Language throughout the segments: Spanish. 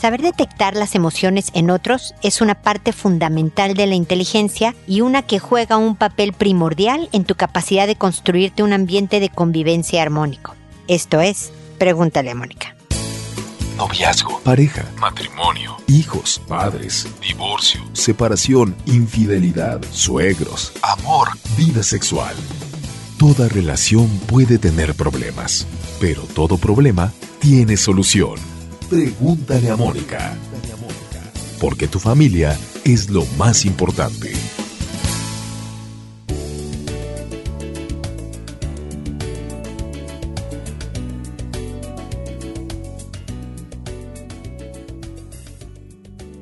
Saber detectar las emociones en otros es una parte fundamental de la inteligencia y una que juega un papel primordial en tu capacidad de construirte un ambiente de convivencia armónico. Esto es, pregúntale a Mónica. Noviazgo, pareja, matrimonio, hijos, padres, divorcio, separación, infidelidad, suegros, amor, vida sexual. Toda relación puede tener problemas, pero todo problema tiene solución. Pregúntale a Mónica. Porque tu familia es lo más importante.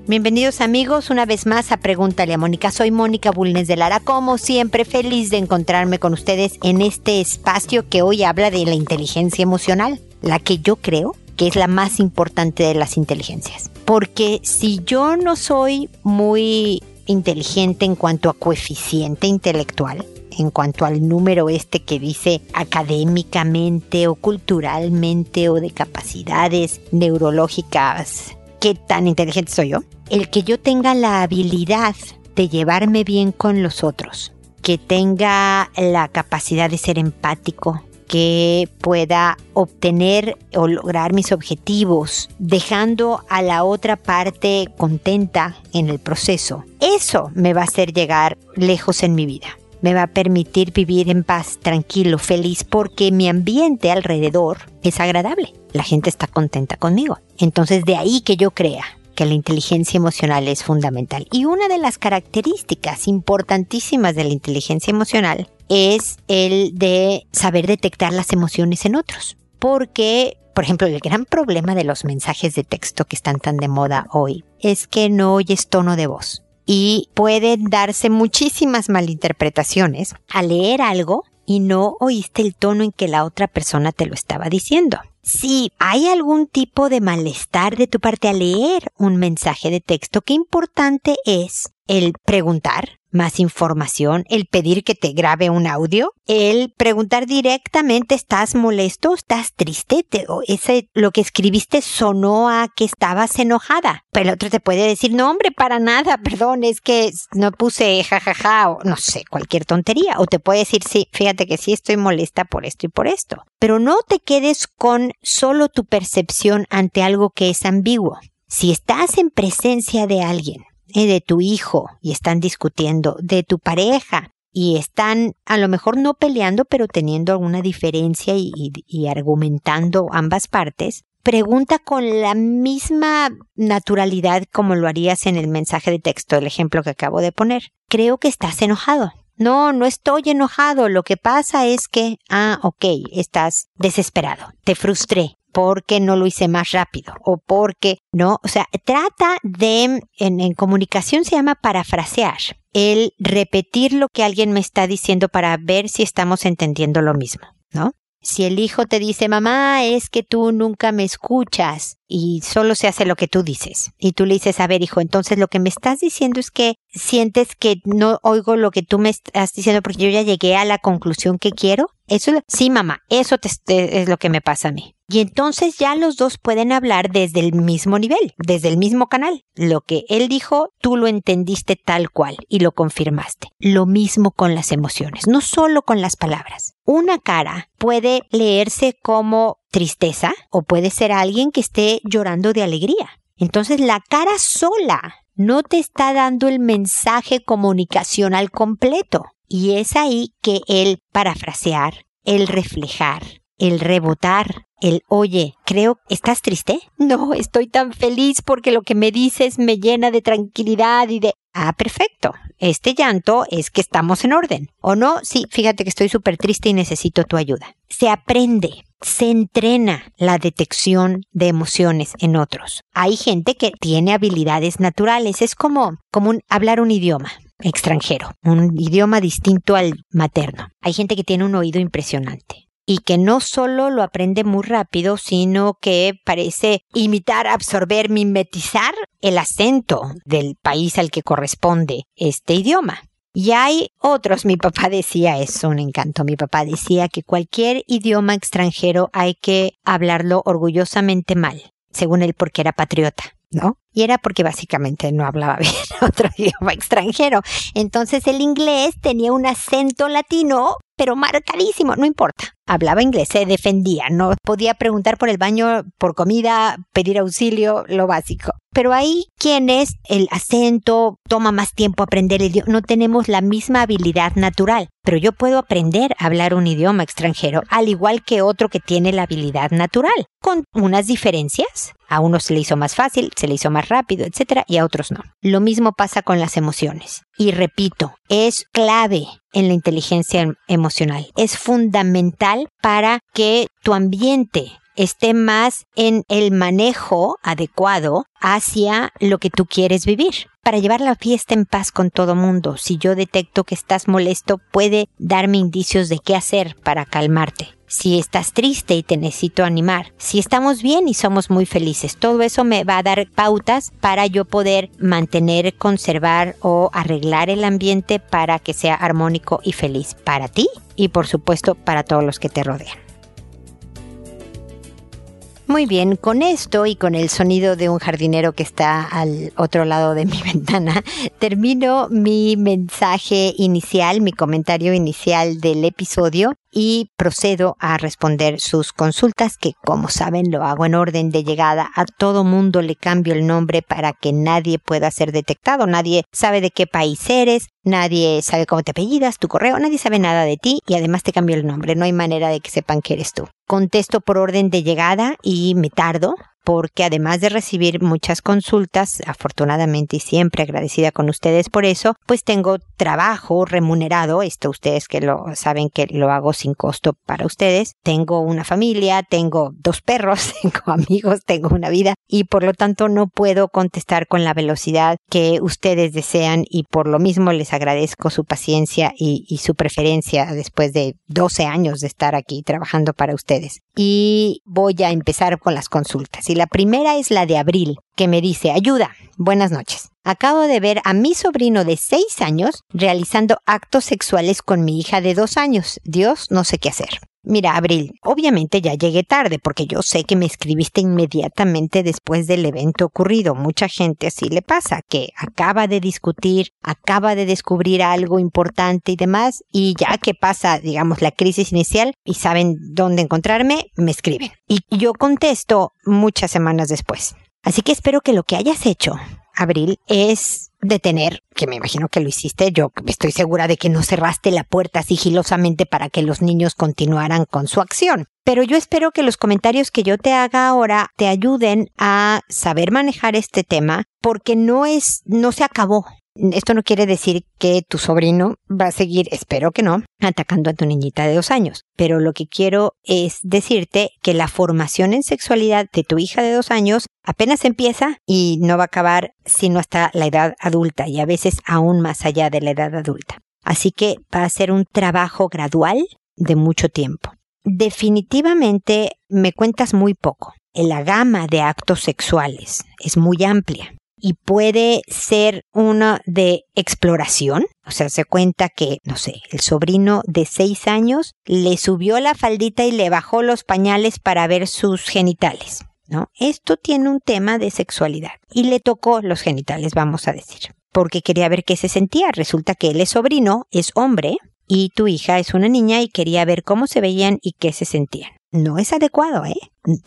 Bienvenidos amigos una vez más a Pregúntale a Mónica. Soy Mónica Bulnes de Lara, como siempre feliz de encontrarme con ustedes en este espacio que hoy habla de la inteligencia emocional, la que yo creo que es la más importante de las inteligencias. Porque si yo no soy muy inteligente en cuanto a coeficiente intelectual, en cuanto al número este que dice académicamente o culturalmente o de capacidades neurológicas, qué tan inteligente soy yo. El que yo tenga la habilidad de llevarme bien con los otros, que tenga la capacidad de ser empático, que pueda obtener o lograr mis objetivos, dejando a la otra parte contenta en el proceso. Eso me va a hacer llegar lejos en mi vida. Me va a permitir vivir en paz, tranquilo, feliz, porque mi ambiente alrededor es agradable. La gente está contenta conmigo. Entonces de ahí que yo crea que la inteligencia emocional es fundamental. Y una de las características importantísimas de la inteligencia emocional es el de saber detectar las emociones en otros. Porque, por ejemplo, el gran problema de los mensajes de texto que están tan de moda hoy es que no oyes tono de voz. Y pueden darse muchísimas malinterpretaciones al leer algo y no oíste el tono en que la otra persona te lo estaba diciendo. Si hay algún tipo de malestar de tu parte al leer un mensaje de texto, qué importante es el preguntar, más información, el pedir que te grabe un audio, el preguntar directamente, ¿estás molesto? ¿Estás triste? o ese, lo que escribiste sonó a que estabas enojada. Pero el otro te puede decir, no hombre, para nada, perdón, es que no puse jajaja o no sé, cualquier tontería. O te puede decir, sí, fíjate que sí estoy molesta por esto y por esto. Pero no te quedes con solo tu percepción ante algo que es ambiguo. Si estás en presencia de alguien eh, de tu hijo y están discutiendo, de tu pareja y están a lo mejor no peleando pero teniendo alguna diferencia y, y argumentando ambas partes, pregunta con la misma naturalidad como lo harías en el mensaje de texto, el ejemplo que acabo de poner. Creo que estás enojado. No, no estoy enojado. Lo que pasa es que, ah, ok, estás desesperado. Te frustré porque no lo hice más rápido o porque no, o sea, trata de, en, en, comunicación se llama parafrasear, el repetir lo que alguien me está diciendo para ver si estamos entendiendo lo mismo, ¿no? Si el hijo te dice, mamá, es que tú nunca me escuchas y solo se hace lo que tú dices. Y tú le dices, a ver, hijo, entonces lo que me estás diciendo es que sientes que no oigo lo que tú me estás diciendo porque yo ya llegué a la conclusión que quiero. Eso, sí, mamá, eso te, es lo que me pasa a mí. Y entonces ya los dos pueden hablar desde el mismo nivel, desde el mismo canal. Lo que él dijo, tú lo entendiste tal cual y lo confirmaste. Lo mismo con las emociones, no solo con las palabras. Una cara puede leerse como tristeza o puede ser alguien que esté llorando de alegría. Entonces la cara sola no te está dando el mensaje comunicacional completo. Y es ahí que el parafrasear, el reflejar, el rebotar, el oye, creo, ¿estás triste? No, estoy tan feliz porque lo que me dices me llena de tranquilidad y de... Ah, perfecto. Este llanto es que estamos en orden. ¿O no? Sí, fíjate que estoy súper triste y necesito tu ayuda. Se aprende, se entrena la detección de emociones en otros. Hay gente que tiene habilidades naturales. Es como, como hablar un idioma extranjero, un idioma distinto al materno. Hay gente que tiene un oído impresionante y que no solo lo aprende muy rápido, sino que parece imitar, absorber, mimetizar el acento del país al que corresponde este idioma. Y hay otros, mi papá decía, es un encanto, mi papá decía que cualquier idioma extranjero hay que hablarlo orgullosamente mal, según él porque era patriota. ¿no? Y era porque básicamente no hablaba bien otro idioma extranjero. Entonces el inglés tenía un acento latino, pero marcadísimo, no importa. Hablaba inglés, se defendía, no podía preguntar por el baño, por comida, pedir auxilio, lo básico. Pero ahí quienes el acento toma más tiempo aprender el idioma, no tenemos la misma habilidad natural. Pero yo puedo aprender a hablar un idioma extranjero, al igual que otro que tiene la habilidad natural, con unas diferencias. A uno se le hizo más fácil, se le hizo más rápido, etc. y a otros no. Lo mismo pasa con las emociones. Y repito, es clave en la inteligencia em-, emocional. Es fundamental para que tu ambiente esté más en el manejo adecuado hacia lo que tú quieres vivir. Para llevar la fiesta en paz con todo mundo, si yo detecto que estás molesto, puede darme indicios de qué hacer para calmarte si estás triste y te necesito animar, si estamos bien y somos muy felices. Todo eso me va a dar pautas para yo poder mantener, conservar o arreglar el ambiente para que sea armónico y feliz para ti y por supuesto para todos los que te rodean. Muy bien, con esto y con el sonido de un jardinero que está al otro lado de mi ventana, termino mi mensaje inicial, mi comentario inicial del episodio y procedo a responder sus consultas que como saben lo hago en orden de llegada. A todo mundo le cambio el nombre para que nadie pueda ser detectado. Nadie sabe de qué país eres, nadie sabe cómo te apellidas, tu correo, nadie sabe nada de ti y además te cambio el nombre. No hay manera de que sepan que eres tú. Contesto por orden de llegada y me tardo porque además de recibir muchas consultas, afortunadamente y siempre agradecida con ustedes por eso, pues tengo trabajo remunerado, esto ustedes que lo saben que lo hago sin costo para ustedes, tengo una familia, tengo dos perros, tengo amigos, tengo una vida y por lo tanto no puedo contestar con la velocidad que ustedes desean y por lo mismo les agradezco su paciencia y, y su preferencia después de 12 años de estar aquí trabajando para ustedes. Y voy a empezar con las consultas. Y la primera es la de Abril, que me dice, ayuda, buenas noches. Acabo de ver a mi sobrino de 6 años realizando actos sexuales con mi hija de 2 años. Dios, no sé qué hacer. Mira, Abril, obviamente ya llegué tarde porque yo sé que me escribiste inmediatamente después del evento ocurrido. Mucha gente así le pasa, que acaba de discutir, acaba de descubrir algo importante y demás, y ya que pasa, digamos, la crisis inicial y saben dónde encontrarme, me escriben. Y yo contesto muchas semanas después. Así que espero que lo que hayas hecho, Abril, es detener, que me imagino que lo hiciste, yo estoy segura de que no cerraste la puerta sigilosamente para que los niños continuaran con su acción. Pero yo espero que los comentarios que yo te haga ahora te ayuden a saber manejar este tema, porque no es, no se acabó. Esto no quiere decir que tu sobrino va a seguir, espero que no, atacando a tu niñita de dos años. Pero lo que quiero es decirte que la formación en sexualidad de tu hija de dos años apenas empieza y no va a acabar sino hasta la edad adulta y a veces aún más allá de la edad adulta. Así que va a ser un trabajo gradual de mucho tiempo. Definitivamente me cuentas muy poco. La gama de actos sexuales es muy amplia y puede ser una de exploración. O sea, se cuenta que, no sé, el sobrino de seis años le subió la faldita y le bajó los pañales para ver sus genitales. ¿No? Esto tiene un tema de sexualidad y le tocó los genitales, vamos a decir, porque quería ver qué se sentía. Resulta que él es sobrino, es hombre, y tu hija es una niña y quería ver cómo se veían y qué se sentían no es adecuado, ¿eh?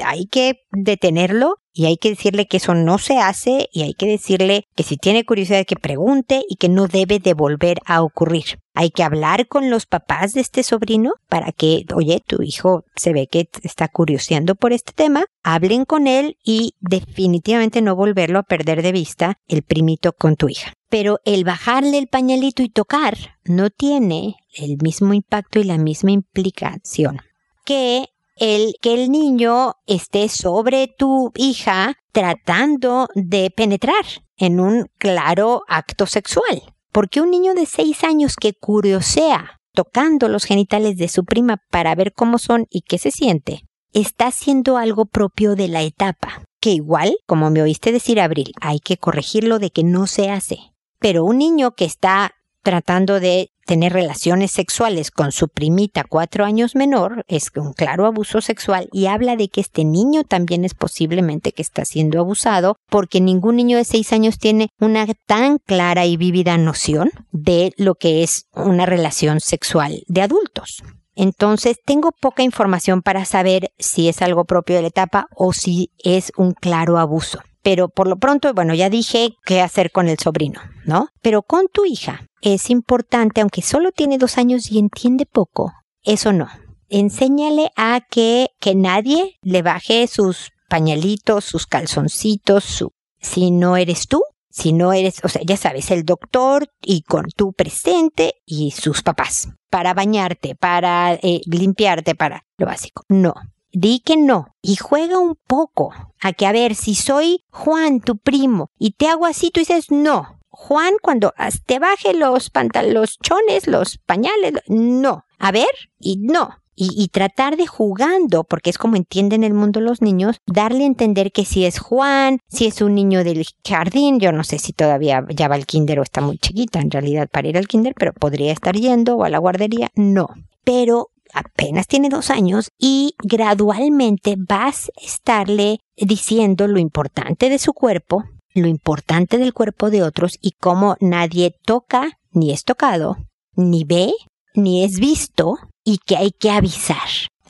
Hay que detenerlo y hay que decirle que eso no se hace y hay que decirle que si tiene curiosidad que pregunte y que no debe de volver a ocurrir. Hay que hablar con los papás de este sobrino para que, oye, tu hijo se ve que está curioseando por este tema, hablen con él y definitivamente no volverlo a perder de vista el primito con tu hija. Pero el bajarle el pañalito y tocar no tiene el mismo impacto y la misma implicación que el que el niño esté sobre tu hija tratando de penetrar en un claro acto sexual. Porque un niño de seis años que curiosea tocando los genitales de su prima para ver cómo son y qué se siente, está haciendo algo propio de la etapa, que igual, como me oíste decir Abril, hay que corregirlo de que no se hace. Pero un niño que está tratando de tener relaciones sexuales con su primita cuatro años menor es un claro abuso sexual y habla de que este niño también es posiblemente que está siendo abusado porque ningún niño de seis años tiene una tan clara y vívida noción de lo que es una relación sexual de adultos. Entonces, tengo poca información para saber si es algo propio de la etapa o si es un claro abuso. Pero por lo pronto, bueno, ya dije qué hacer con el sobrino, ¿no? Pero con tu hija es importante, aunque solo tiene dos años y entiende poco, eso no. Enséñale a que, que nadie le baje sus pañalitos, sus calzoncitos, su, si no eres tú, si no eres, o sea, ya sabes, el doctor y con tu presente y sus papás, para bañarte, para eh, limpiarte, para lo básico. No, di que no y juega un poco a que a ver si soy Juan, tu primo, y te hago así, tú dices no. Juan, cuando te baje los pantalones, los pañales, no. A ver, y no y, tratar de jugando, porque es como entienden el mundo los niños, darle a entender que si es Juan, si es un niño del jardín, yo no sé si todavía ya va al kinder o está muy chiquita en realidad para ir al kinder, pero podría estar yendo o a la guardería, no. Pero apenas tiene dos años y gradualmente vas a estarle diciendo lo importante de su cuerpo, lo importante del cuerpo de otros y cómo nadie toca, ni es tocado, ni ve, ni es visto y que hay que avisar,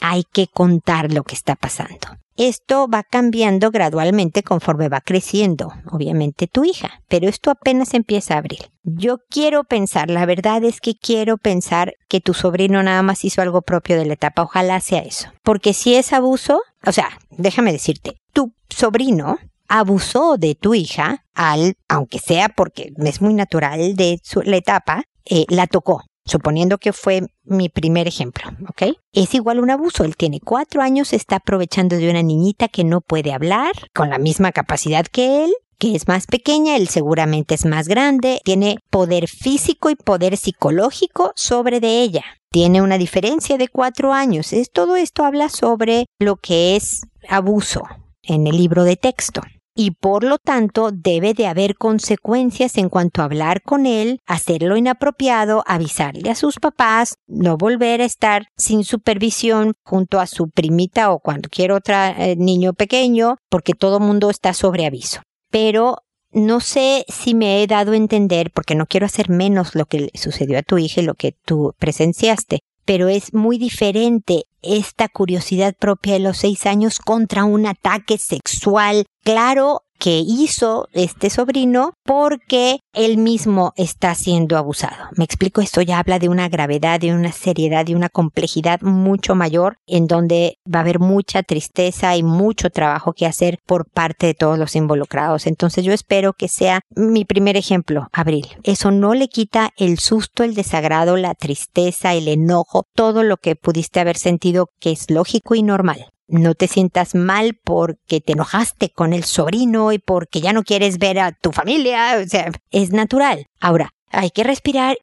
hay que contar lo que está pasando. Esto va cambiando gradualmente conforme va creciendo, obviamente tu hija, pero esto apenas empieza a abrir. Yo quiero pensar, la verdad es que quiero pensar que tu sobrino nada más hizo algo propio de la etapa, ojalá sea eso. Porque si es abuso, o sea, déjame decirte, tu sobrino abusó de tu hija al, aunque sea porque es muy natural de su, la etapa, eh, la tocó suponiendo que fue mi primer ejemplo, ¿ok? Es igual un abuso. Él tiene cuatro años, está aprovechando de una niñita que no puede hablar, con la misma capacidad que él, que es más pequeña, él seguramente es más grande, tiene poder físico y poder psicológico sobre de ella. Tiene una diferencia de cuatro años. Es, todo esto habla sobre lo que es abuso en el libro de texto y por lo tanto debe de haber consecuencias en cuanto a hablar con él, hacerlo inapropiado, avisarle a sus papás, no volver a estar sin supervisión junto a su primita o cualquier otro eh, niño pequeño, porque todo mundo está sobre aviso. Pero no sé si me he dado a entender, porque no quiero hacer menos lo que sucedió a tu hija y lo que tú presenciaste, pero es muy diferente esta curiosidad propia de los seis años contra un ataque sexual. Claro, que hizo este sobrino porque él mismo está siendo abusado. Me explico, esto ya habla de una gravedad, de una seriedad, de una complejidad mucho mayor en donde va a haber mucha tristeza y mucho trabajo que hacer por parte de todos los involucrados. Entonces yo espero que sea mi primer ejemplo, Abril. Eso no le quita el susto, el desagrado, la tristeza, el enojo, todo lo que pudiste haber sentido que es lógico y normal no te sientas mal porque te enojaste con el sobrino y porque ya no quieres ver a tu familia, o sea, es natural. Ahora, hay que respirar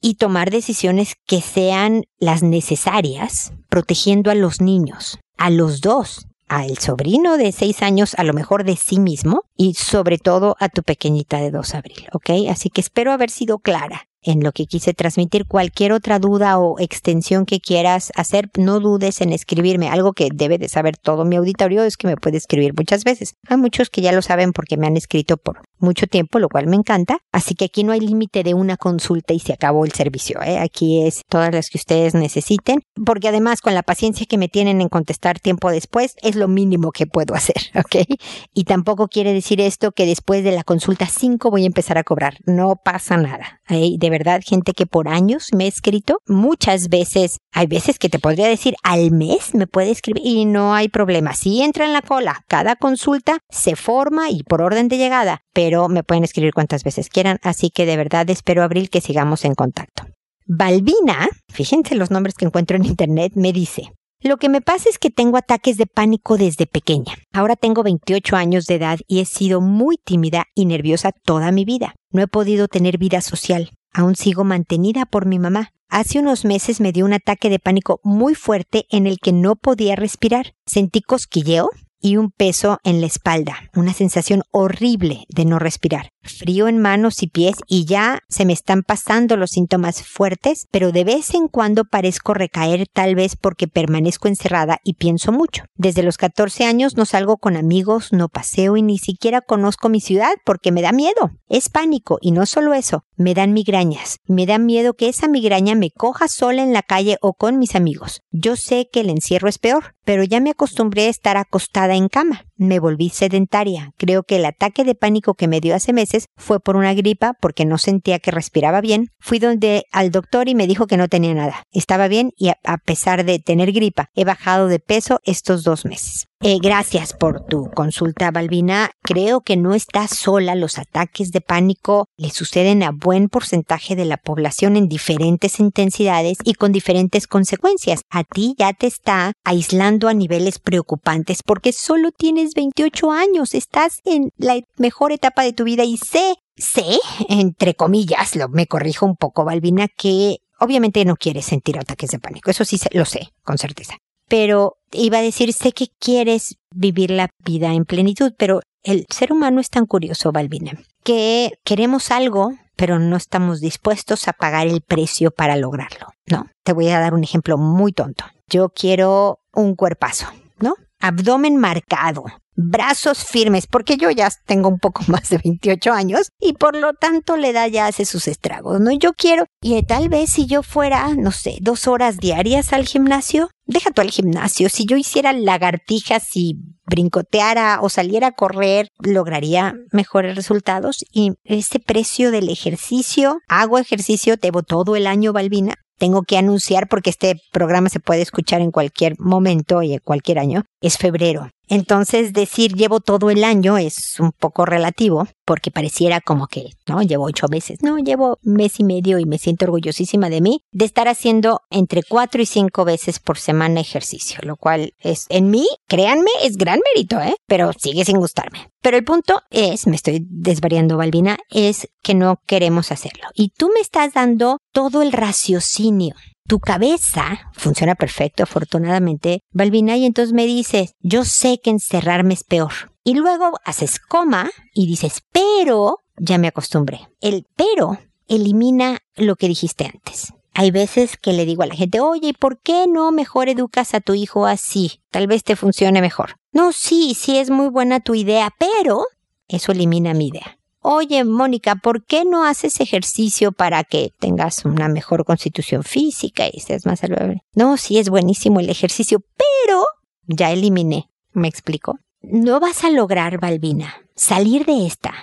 y tomar decisiones que sean las necesarias, protegiendo a los niños, a los dos, al sobrino de seis años, a lo mejor de sí mismo, y sobre todo a tu pequeñita de dos abril, ¿ok? Así que espero haber sido clara en lo que quise transmitir. Cualquier otra duda o extensión que quieras hacer, no dudes en escribirme. Algo que debe de saber todo mi auditorio es que me puede escribir muchas veces. Hay muchos que ya lo saben porque me han escrito por mucho tiempo, lo cual me encanta. Así que aquí no hay límite de una consulta y se acabó el servicio. ¿eh? Aquí es todas las que ustedes necesiten, porque además con la paciencia que me tienen en contestar tiempo después, es lo mínimo que puedo hacer, ¿ok? Y tampoco quiere decir esto que después de la consulta 5 voy a empezar a cobrar. No pasa nada. ¿eh? De verdad, gente que por años me ha escrito, muchas veces, hay veces que te podría decir al mes me puede escribir y no hay problema. Si entra en la cola, cada consulta se forma y por orden de llegada, pero me pueden escribir cuantas veces quieran, así que de verdad espero abril que sigamos en contacto. Balbina, fíjense los nombres que encuentro en internet, me dice, lo que me pasa es que tengo ataques de pánico desde pequeña. Ahora tengo 28 años de edad y he sido muy tímida y nerviosa toda mi vida. No he podido tener vida social. Aún sigo mantenida por mi mamá. Hace unos meses me dio un ataque de pánico muy fuerte en el que no podía respirar. Sentí cosquilleo y un peso en la espalda, una sensación horrible de no respirar. Frío en manos y pies y ya se me están pasando los síntomas fuertes, pero de vez en cuando parezco recaer tal vez porque permanezco encerrada y pienso mucho. Desde los 14 años no salgo con amigos, no paseo y ni siquiera conozco mi ciudad porque me da miedo. Es pánico y no solo eso, me dan migrañas. Me da miedo que esa migraña me coja sola en la calle o con mis amigos. Yo sé que el encierro es peor, pero ya me acostumbré a estar acostada en cama. Me volví sedentaria. Creo que el ataque de pánico que me dio hace fue por una gripa porque no sentía que respiraba bien. Fui donde al doctor y me dijo que no tenía nada. Estaba bien y a pesar de tener gripa, he bajado de peso estos dos meses. Eh, gracias por tu consulta, Balbina. Creo que no estás sola. Los ataques de pánico le suceden a buen porcentaje de la población en diferentes intensidades y con diferentes consecuencias. A ti ya te está aislando a niveles preocupantes porque solo tienes 28 años. Estás en la mejor etapa de tu vida y sé, sé, entre comillas, lo, me corrijo un poco, Balbina, que obviamente no quieres sentir ataques de pánico. Eso sí lo sé, con certeza pero iba a decir, sé que quieres vivir la vida en plenitud, pero el ser humano es tan curioso, Balbina, que queremos algo, pero no estamos dispuestos a pagar el precio para lograrlo, ¿no? Te voy a dar un ejemplo muy tonto. Yo quiero un cuerpazo, ¿no? Abdomen marcado, brazos firmes, porque yo ya tengo un poco más de 28 años y por lo tanto la edad ya hace sus estragos, ¿no? Yo quiero, y tal vez si yo fuera, no sé, dos horas diarias al gimnasio, deja tú al gimnasio, si yo hiciera lagartijas y brincoteara o saliera a correr, lograría mejores resultados y ese precio del ejercicio, hago ejercicio, debo todo el año, Balbina, tengo que anunciar porque este programa se puede escuchar en cualquier momento y en cualquier año, es febrero. Entonces decir llevo todo el año es un poco relativo porque pareciera como que, no, llevo ocho meses. No, llevo mes y medio y me siento orgullosísima de mí de estar haciendo entre cuatro y cinco veces por semana ejercicio, lo cual es en mí, créanme, es gran mérito, ¿eh? Pero sigue sin gustarme. Pero el punto es, me estoy desvariando, Balbina, es que no queremos hacerlo. Y tú me estás dando todo el raciocinio. Tu cabeza funciona perfecto, afortunadamente, Balbina, y entonces me dices, yo sé que encerrarme es peor. Y luego haces coma y dices, pero ya me acostumbré. El pero elimina lo que dijiste antes. Hay veces que le digo a la gente, oye, ¿por qué no mejor educas a tu hijo así? Tal vez te funcione mejor. No, sí, sí es muy buena tu idea, pero eso elimina mi idea. Oye, Mónica, ¿por qué no haces ejercicio para que tengas una mejor constitución física y seas más saludable? No, sí es buenísimo el ejercicio, pero ya eliminé. ¿Me explico? No vas a lograr, Balbina, salir de esta.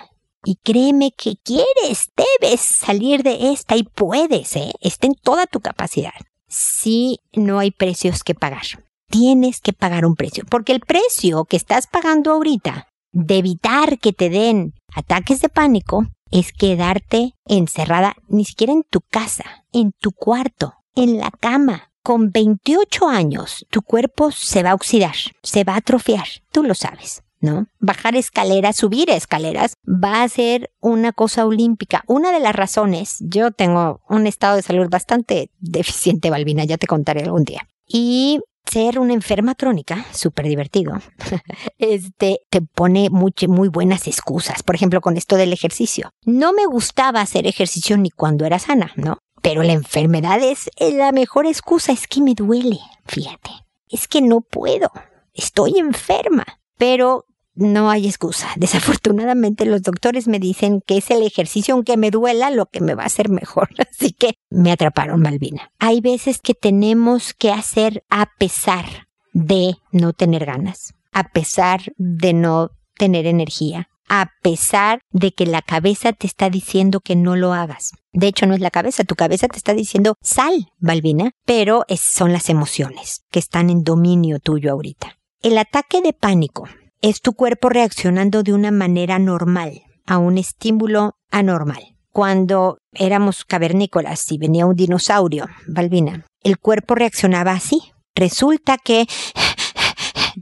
Y créeme que quieres, debes salir de esta y puedes, ¿eh? Está en toda tu capacidad. Si no hay precios que pagar tienes que pagar un precio, porque el precio que estás pagando ahorita de evitar que te den ataques de pánico es quedarte encerrada ni siquiera en tu casa, en tu cuarto, en la cama. Con 28 años, tu cuerpo se va a oxidar, se va a atrofiar, tú lo sabes. ¿no? Bajar escaleras, subir escaleras, va a ser una cosa olímpica. Una de las razones, yo tengo un estado de salud bastante deficiente, Balbina, ya te contaré algún día. Y ser una enferma crónica, súper divertido, este, te pone muy, muy buenas excusas. Por ejemplo, con esto del ejercicio. No me gustaba hacer ejercicio ni cuando era sana, ¿no? Pero la enfermedad es la mejor excusa, es que me duele, fíjate. Es que no puedo, estoy enferma. Pero no hay excusa. Desafortunadamente los doctores me dicen que es el ejercicio, aunque me duela, lo que me va a hacer mejor. Así que me atraparon, Malvina. Hay veces que tenemos que hacer a pesar de no tener ganas, a pesar de no tener energía, a pesar de que la cabeza te está diciendo que no lo hagas. De hecho, no es la cabeza, tu cabeza te está diciendo sal, Balbina, pero son las emociones que están en dominio tuyo ahorita. El ataque de pánico es tu cuerpo reaccionando de una manera normal a un estímulo anormal. Cuando éramos cavernícolas y venía un dinosaurio, Balbina, el cuerpo reaccionaba así. Resulta que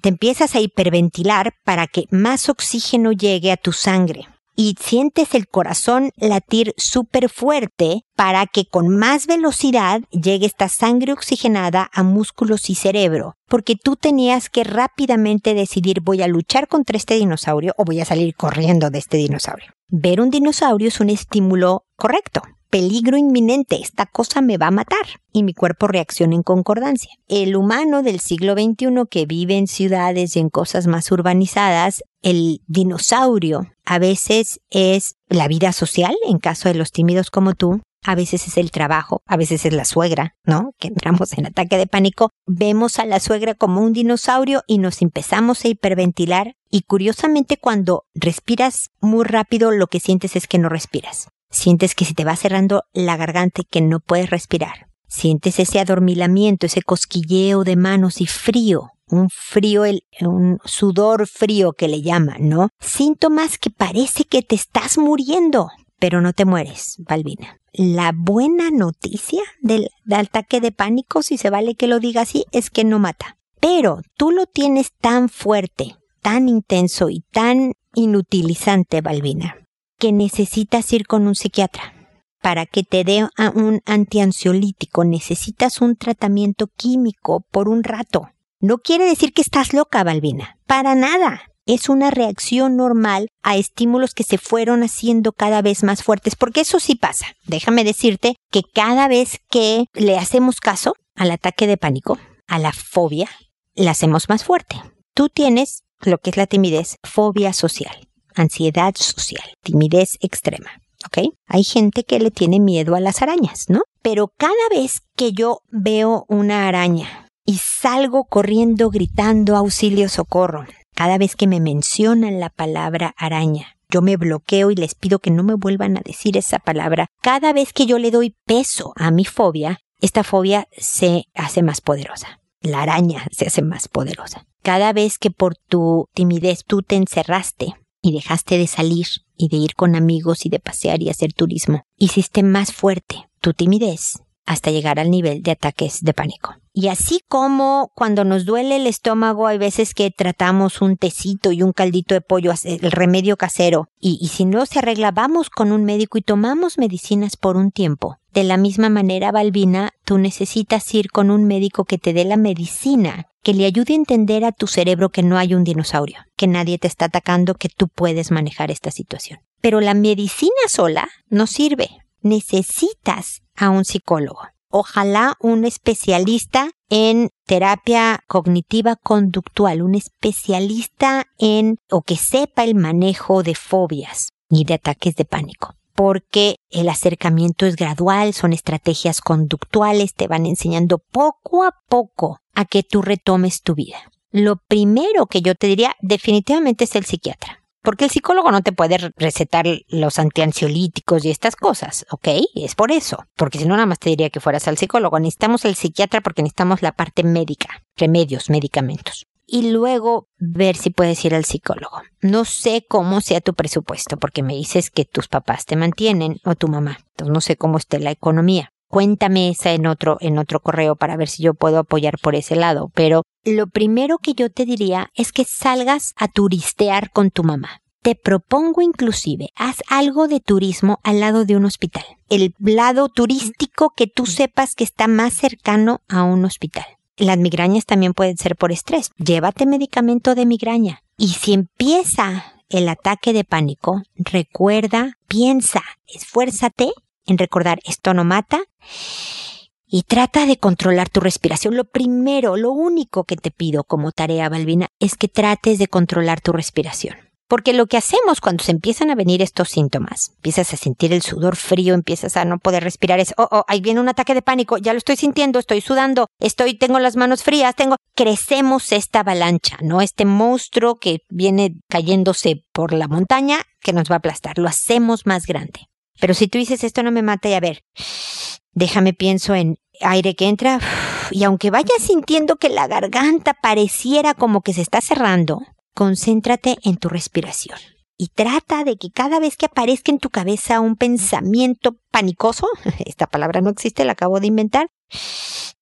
te empiezas a hiperventilar para que más oxígeno llegue a tu sangre. Y sientes el corazón latir súper fuerte para que con más velocidad llegue esta sangre oxigenada a músculos y cerebro, porque tú tenías que rápidamente decidir voy a luchar contra este dinosaurio o voy a salir corriendo de este dinosaurio. Ver un dinosaurio es un estímulo correcto peligro inminente, esta cosa me va a matar. Y mi cuerpo reacciona en concordancia. El humano del siglo XXI que vive en ciudades y en cosas más urbanizadas, el dinosaurio a veces es la vida social, en caso de los tímidos como tú, a veces es el trabajo, a veces es la suegra, ¿no? Que entramos en ataque de pánico, vemos a la suegra como un dinosaurio y nos empezamos a hiperventilar y curiosamente cuando respiras muy rápido lo que sientes es que no respiras. Sientes que se te va cerrando la garganta y que no puedes respirar. Sientes ese adormilamiento, ese cosquilleo de manos y frío, un frío, un sudor frío que le llaman, ¿no? Síntomas que parece que te estás muriendo, pero no te mueres, Balbina. La buena noticia del, del ataque de pánico, si se vale que lo diga así, es que no mata. Pero tú lo tienes tan fuerte, tan intenso y tan inutilizante, Balbina, que necesitas ir con un psiquiatra. Para que te dé un antiansiolítico necesitas un tratamiento químico por un rato. No quiere decir que estás loca, Balbina. Para nada. Es una reacción normal a estímulos que se fueron haciendo cada vez más fuertes, porque eso sí pasa. Déjame decirte que cada vez que le hacemos caso al ataque de pánico, a la fobia, la hacemos más fuerte. Tú tienes lo que es la timidez, fobia social ansiedad social, timidez extrema. ¿Ok? Hay gente que le tiene miedo a las arañas, ¿no? Pero cada vez que yo veo una araña y salgo corriendo gritando auxilio socorro, cada vez que me mencionan la palabra araña, yo me bloqueo y les pido que no me vuelvan a decir esa palabra. Cada vez que yo le doy peso a mi fobia, esta fobia se hace más poderosa. La araña se hace más poderosa. Cada vez que por tu timidez tú te encerraste y dejaste de salir y de ir con amigos y de pasear y hacer turismo. Hiciste más fuerte tu timidez hasta llegar al nivel de ataques de pánico. Y así como cuando nos duele el estómago, hay veces que tratamos un tecito y un caldito de pollo, el remedio casero, y, si no se arregla, vamos con un médico y tomamos medicinas por un tiempo. De la misma manera, Balbina, tú necesitas ir con un médico que te dé la medicina que le ayude a entender a tu cerebro que no hay un dinosaurio, que nadie te está atacando, que tú puedes manejar esta situación. Pero la medicina sola no sirve. Necesitas a un psicólogo. Ojalá un especialista en terapia cognitiva conductual, un especialista en o que sepa el manejo de fobias y de ataques de pánico porque el acercamiento es gradual, son estrategias conductuales, te van enseñando poco a poco a que tú retomes tu vida. Lo primero que yo te diría definitivamente es el psiquiatra. Porque el psicólogo no te puede recetar los antiansiolíticos y estas cosas, ¿ok? Es por eso. Porque si no, nada más te diría que fueras al psicólogo. Necesitamos el psiquiatra porque necesitamos la parte médica, remedios, medicamentos y luego ver si puedes ir al psicólogo. No sé cómo sea tu presupuesto, porque me dices que tus papás te mantienen o tu mamá. Entonces no sé cómo esté la economía. Cuéntame esa en otro, en otro correo para ver si yo puedo apoyar por ese lado. Pero lo primero que yo te diría es que salgas a turistear con tu mamá. Te propongo inclusive, haz algo de turismo al lado de un hospital. El lado turístico que tú sepas que está más cercano a un hospital. Las migrañas también pueden ser por estrés. Llévate medicamento de migraña. Y si empieza el ataque de pánico, recuerda, piensa, esfuérzate en recordar esto no mata y trata de controlar tu respiración. Lo primero, lo único que te pido como tarea, Balbina, es que trates de controlar tu respiración. Porque lo que hacemos cuando se empiezan a venir estos síntomas, empiezas a sentir el sudor frío, empiezas a no poder respirar, es, oh, oh, ahí viene un ataque de pánico, ya lo estoy sintiendo, estoy sudando, estoy, tengo las manos frías, tengo, crecemos esta avalancha, ¿no? Este monstruo que viene cayéndose por la montaña que nos va a aplastar, lo hacemos más grande. Pero si tú dices esto no me mata y a ver, déjame pienso en aire que entra y aunque vayas sintiendo que la garganta pareciera como que se está cerrando, concéntrate en tu respiración y trata de que cada vez que aparezca en tu cabeza un pensamiento panicoso, esta palabra no existe, la acabo de inventar,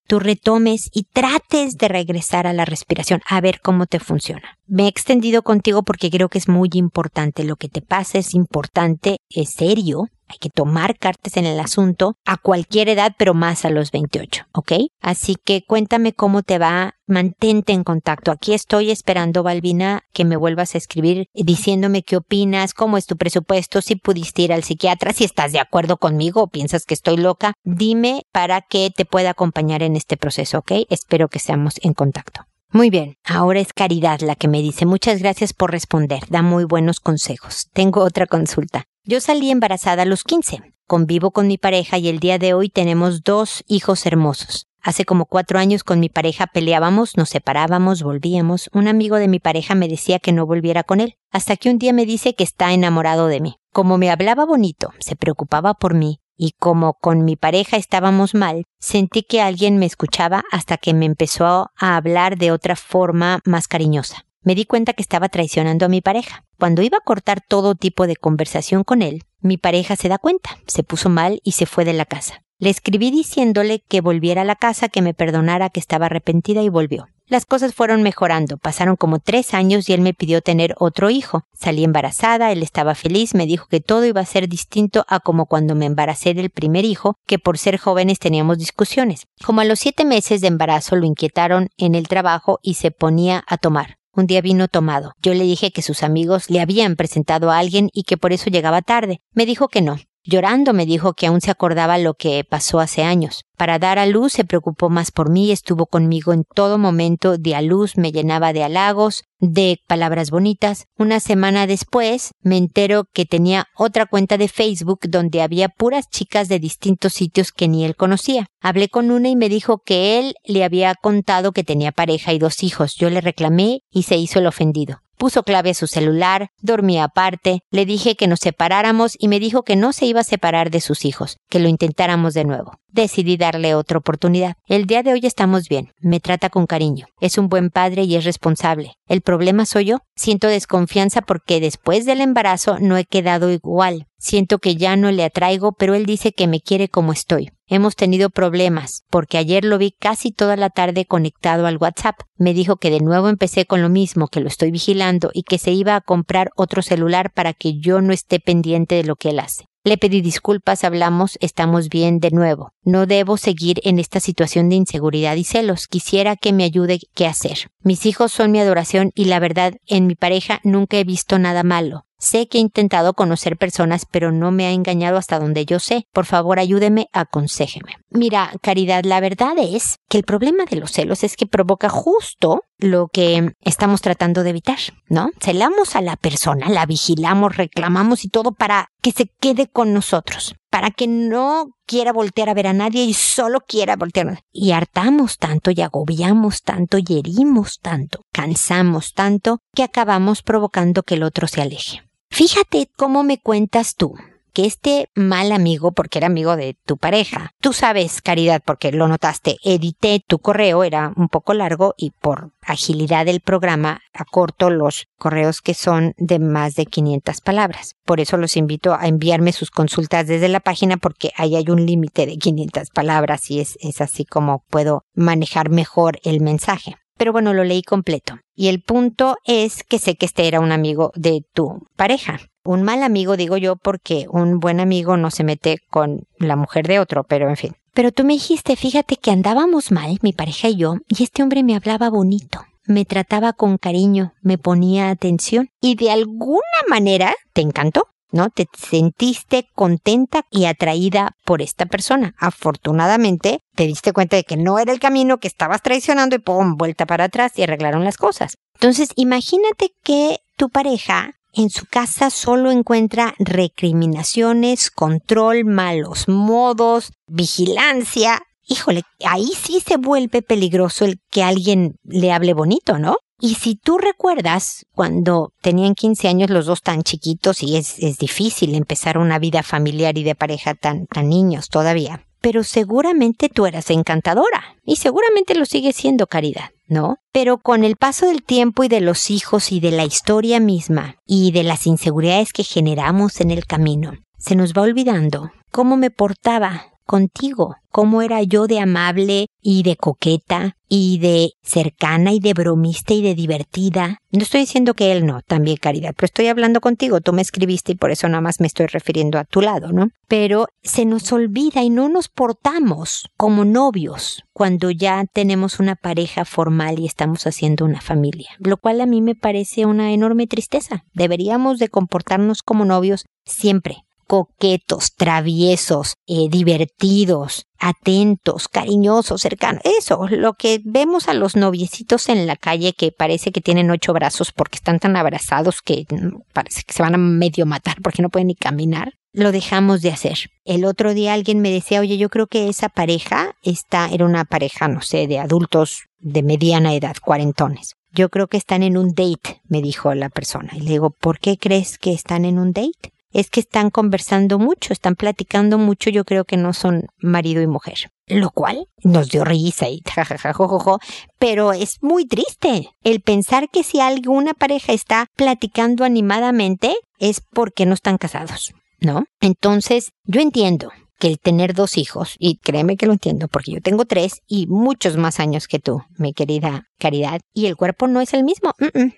tú retomes y trates de regresar a la respiración, a ver cómo te funciona. Me he extendido contigo porque creo que es muy importante. Lo que te pasa es importante, es serio, hay que tomar cartas en el asunto a cualquier edad, pero más a los 28, ¿ok? Así que cuéntame cómo te va, mantente en contacto. Aquí estoy esperando, Balbina, que me vuelvas a escribir diciéndome qué opinas, cómo es tu presupuesto, si pudiste ir al psiquiatra, si estás de acuerdo conmigo o piensas que estoy loca. Dime para que te pueda acompañar en este proceso, ¿ok? Espero que seamos en contacto. Muy bien, ahora es Caridad la que me dice muchas gracias por responder, da muy buenos consejos. Tengo otra consulta. Yo salí embarazada a los 15. Convivo con mi pareja y el día de hoy tenemos dos hijos hermosos. Hace como cuatro años con mi pareja peleábamos, nos separábamos, volvíamos. Un amigo de mi pareja me decía que no volviera con él, hasta que un día me dice que está enamorado de mí. Como me hablaba bonito, se preocupaba por mí, y como con mi pareja estábamos mal, sentí que alguien me escuchaba hasta que me empezó a hablar de otra forma más cariñosa me di cuenta que estaba traicionando a mi pareja. Cuando iba a cortar todo tipo de conversación con él, mi pareja se da cuenta, se puso mal y se fue de la casa. Le escribí diciéndole que volviera a la casa, que me perdonara, que estaba arrepentida y volvió. Las cosas fueron mejorando, pasaron como tres años y él me pidió tener otro hijo. Salí embarazada, él estaba feliz, me dijo que todo iba a ser distinto a como cuando me embaracé del primer hijo, que por ser jóvenes teníamos discusiones. Como a los siete meses de embarazo lo inquietaron en el trabajo y se ponía a tomar. Un día vino tomado. Yo le dije que sus amigos le habían presentado a alguien y que por eso llegaba tarde. Me dijo que no, Llorando me dijo que aún se acordaba lo que pasó hace años. Para dar a luz se preocupó más por mí, estuvo conmigo en todo momento, de a luz, me llenaba de halagos, de palabras bonitas. Una semana después me entero que tenía otra cuenta de Facebook donde había puras chicas de distintos sitios que ni él conocía. Hablé con una y me dijo que él le había contado que tenía pareja y dos hijos. Yo le reclamé y se hizo el ofendido puso clave a su celular, dormía aparte, le dije que nos separáramos y me dijo que no se iba a separar de sus hijos, que lo intentáramos de nuevo. Decidí darle otra oportunidad. El día de hoy estamos bien, me trata con cariño, es un buen padre y es responsable. El problema soy yo. Siento desconfianza porque después del embarazo no he quedado igual. Siento que ya no le atraigo, pero él dice que me quiere como estoy. Hemos tenido problemas, porque ayer lo vi casi toda la tarde conectado al WhatsApp. Me dijo que de nuevo empecé con lo mismo, que lo estoy vigilando y que se iba a comprar otro celular para que yo no esté pendiente de lo que él hace. Le pedí disculpas, hablamos, estamos bien de nuevo. No debo seguir en esta situación de inseguridad y celos. Quisiera que me ayude qué hacer. Mis hijos son mi adoración y la verdad, en mi pareja nunca he visto nada malo. Sé que he intentado conocer personas, pero no me ha engañado hasta donde yo sé. Por favor, ayúdeme, aconséjeme. Mira, Caridad, la verdad es que el problema de los celos es que provoca justo lo que estamos tratando de evitar, ¿no? Celamos a la persona, la vigilamos, reclamamos y todo para que se quede con nosotros, para que no quiera voltear a ver a nadie y solo quiera voltear. Y hartamos tanto y agobiamos tanto y herimos tanto, cansamos tanto que acabamos provocando que el otro se aleje. Fíjate cómo me cuentas tú que este mal amigo, porque era amigo de tu pareja, tú sabes, Caridad, porque lo notaste, edité tu correo, era un poco largo y por agilidad del programa acorto los correos que son de más de 500 palabras. Por eso los invito a enviarme sus consultas desde la página porque ahí hay un límite de 500 palabras y es, es así como puedo manejar mejor el mensaje pero bueno, lo leí completo. Y el punto es que sé que este era un amigo de tu pareja. Un mal amigo, digo yo, porque un buen amigo no se mete con la mujer de otro, pero en fin. Pero tú me dijiste, fíjate que andábamos mal, mi pareja y yo, y este hombre me hablaba bonito, me trataba con cariño, me ponía atención, y de alguna manera te encantó. ¿No? Te sentiste contenta y atraída por esta persona. Afortunadamente, te diste cuenta de que no era el camino, que estabas traicionando y pum, vuelta para atrás y arreglaron las cosas. Entonces, imagínate que tu pareja en su casa solo encuentra recriminaciones, control, malos modos, vigilancia. Híjole, ahí sí se vuelve peligroso el que alguien le hable bonito, ¿no? Y si tú recuerdas, cuando tenían 15 años los dos tan chiquitos y es, difícil empezar una vida familiar y de pareja tan, tan niños todavía, pero seguramente tú eras encantadora y seguramente lo sigue siendo Caridad, ¿no? Pero con el paso del tiempo y de los hijos y de la historia misma y de las inseguridades que generamos en el camino, se nos va olvidando cómo me portaba contigo, cómo era yo de amable y de coqueta y de cercana y de bromista y de divertida. No estoy diciendo que él no, también caridad, pero estoy hablando contigo, tú me escribiste y por eso nada más me estoy refiriendo a tu lado, ¿no? Pero se nos olvida y no nos portamos como novios cuando ya tenemos una pareja formal y estamos haciendo una familia, lo cual a mí me parece una enorme tristeza. Deberíamos de comportarnos como novios siempre, coquetos, traviesos, eh, divertidos, atentos, cariñosos, cercanos. Eso, lo que vemos a los noviecitos en la calle que parece que tienen ocho brazos porque están tan abrazados que mm, parece que se van a medio matar porque no pueden ni caminar. Lo dejamos de hacer. El otro día alguien me decía, oye, yo creo que esa pareja está, era una pareja, no sé, de adultos de mediana edad, cuarentones. Yo creo que están en un date, me dijo la persona. Y le digo, ¿por qué crees que están en un date? Es que están conversando mucho, están platicando mucho, yo creo que no son marido y mujer. Lo cual nos dio risa y jajajajojojo, pero es muy triste el pensar que si alguna pareja está platicando animadamente es porque no están casados, ¿no? Entonces, yo entiendo que el tener dos hijos, y créeme que lo entiendo porque yo tengo tres y muchos más años que tú, mi querida Caridad, y el cuerpo no es el mismo,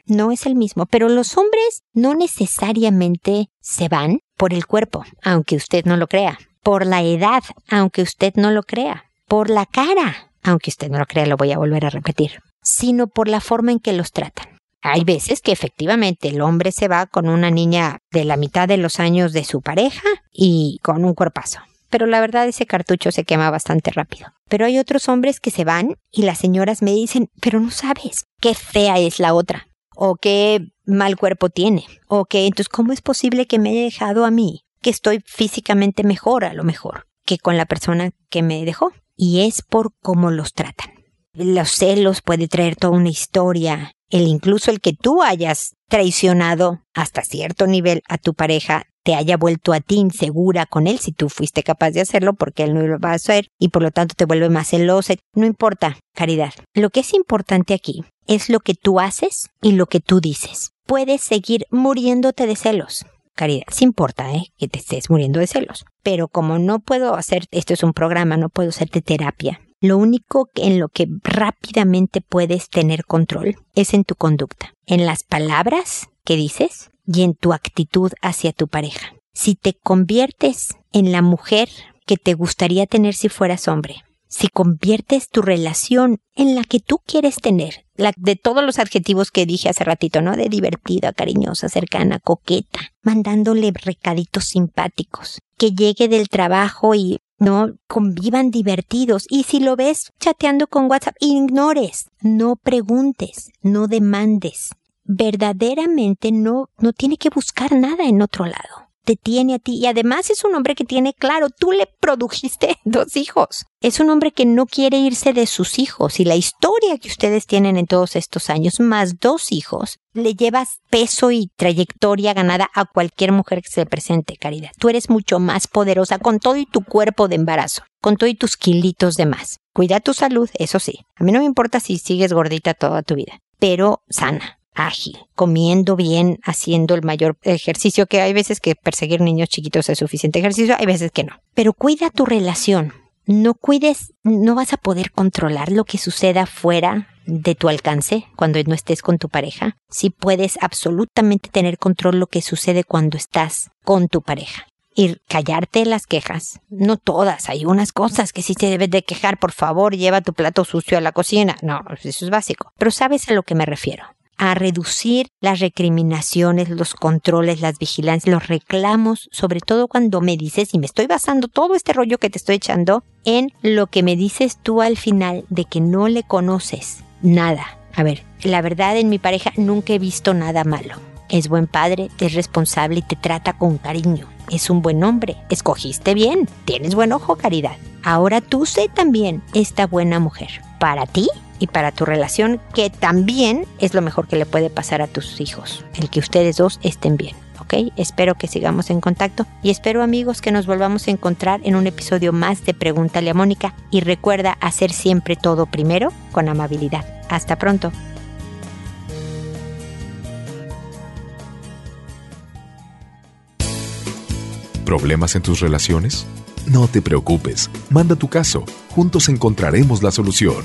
no es el mismo, pero los hombres no necesariamente se van por el cuerpo, aunque usted no lo crea, por la edad, aunque usted no lo crea, por la cara, aunque usted no lo crea, lo voy a volver a repetir, sino por la forma en que los tratan. Hay veces que efectivamente el hombre se va con una niña de la mitad de los años de su pareja y con un cuerpazo pero la verdad ese cartucho se quema bastante rápido. Pero hay otros hombres que se van y las señoras me dicen, pero no sabes qué fea es la otra, o qué mal cuerpo tiene, o que entonces cómo es posible que me haya dejado a mí, que estoy físicamente mejor a lo mejor que con la persona que me dejó. Y es por cómo los tratan. Los celos puede traer toda una historia, el incluso el que tú hayas traicionado hasta cierto nivel a tu pareja te haya vuelto a ti insegura con él si tú fuiste capaz de hacerlo porque él no lo va a hacer y por lo tanto te vuelve más celosa. No importa, caridad. Lo que es importante aquí es lo que tú haces y lo que tú dices. Puedes seguir muriéndote de celos. Caridad, sí importa, ¿eh? Que te estés muriendo de celos. Pero como no puedo hacer, esto es un programa, no puedo hacerte terapia. Lo único en lo que rápidamente puedes tener control es en tu conducta, en las palabras que dices y en tu actitud hacia tu pareja. Si te conviertes en la mujer que te gustaría tener si fueras hombre, si conviertes tu relación en la que tú quieres tener, la de todos los adjetivos que dije hace ratito, ¿no? De divertida, cariñosa, cercana, coqueta, mandándole recaditos simpáticos, que llegue del trabajo y no convivan divertidos. Y si lo ves chateando con WhatsApp, ignores, no preguntes, no demandes, verdaderamente no, no tiene que buscar nada en otro lado. Te tiene a ti y además es un hombre que tiene claro, tú le produjiste dos hijos. Es un hombre que no quiere irse de sus hijos y la historia que ustedes tienen en todos estos años, más dos hijos, le llevas peso y trayectoria ganada a cualquier mujer que se presente, Caridad. Tú eres mucho más poderosa con todo y tu cuerpo de embarazo, con todo y tus kilitos de más. Cuida tu salud, eso sí. A mí no me importa si sigues gordita toda tu vida, pero sana ágil, comiendo bien, haciendo el mayor ejercicio, que hay veces que perseguir niños chiquitos es suficiente ejercicio, hay veces que no. Pero cuida tu relación. No cuides, no vas a poder controlar lo que suceda fuera de tu alcance cuando no estés con tu pareja. Sí puedes absolutamente tener control lo que sucede cuando estás con tu pareja y callarte las quejas. No todas, hay unas cosas que sí te debes de quejar, por favor, lleva tu plato sucio a la cocina. No, eso es básico. Pero sabes a lo que me refiero a reducir las recriminaciones, los controles, las vigilancias, los reclamos, sobre todo cuando me dices, y me estoy basando todo este rollo que te estoy echando en lo que me dices tú al final de que no le conoces nada. A ver, la verdad en mi pareja nunca he visto nada malo. Es buen padre, es responsable y te trata con cariño. Es un buen hombre. Escogiste bien. Tienes buen ojo, caridad. Ahora tú sé también esta buena mujer. Para ti y para tu relación, que también es lo mejor que le puede pasar a tus hijos, el que ustedes dos estén bien. ¿ok? Espero que sigamos en contacto y espero amigos que nos volvamos a encontrar en un episodio más de Pregúntale a Mónica y recuerda hacer siempre todo primero con amabilidad. Hasta pronto. ¿Problemas en tus relaciones? No te preocupes, manda tu caso, juntos encontraremos la solución.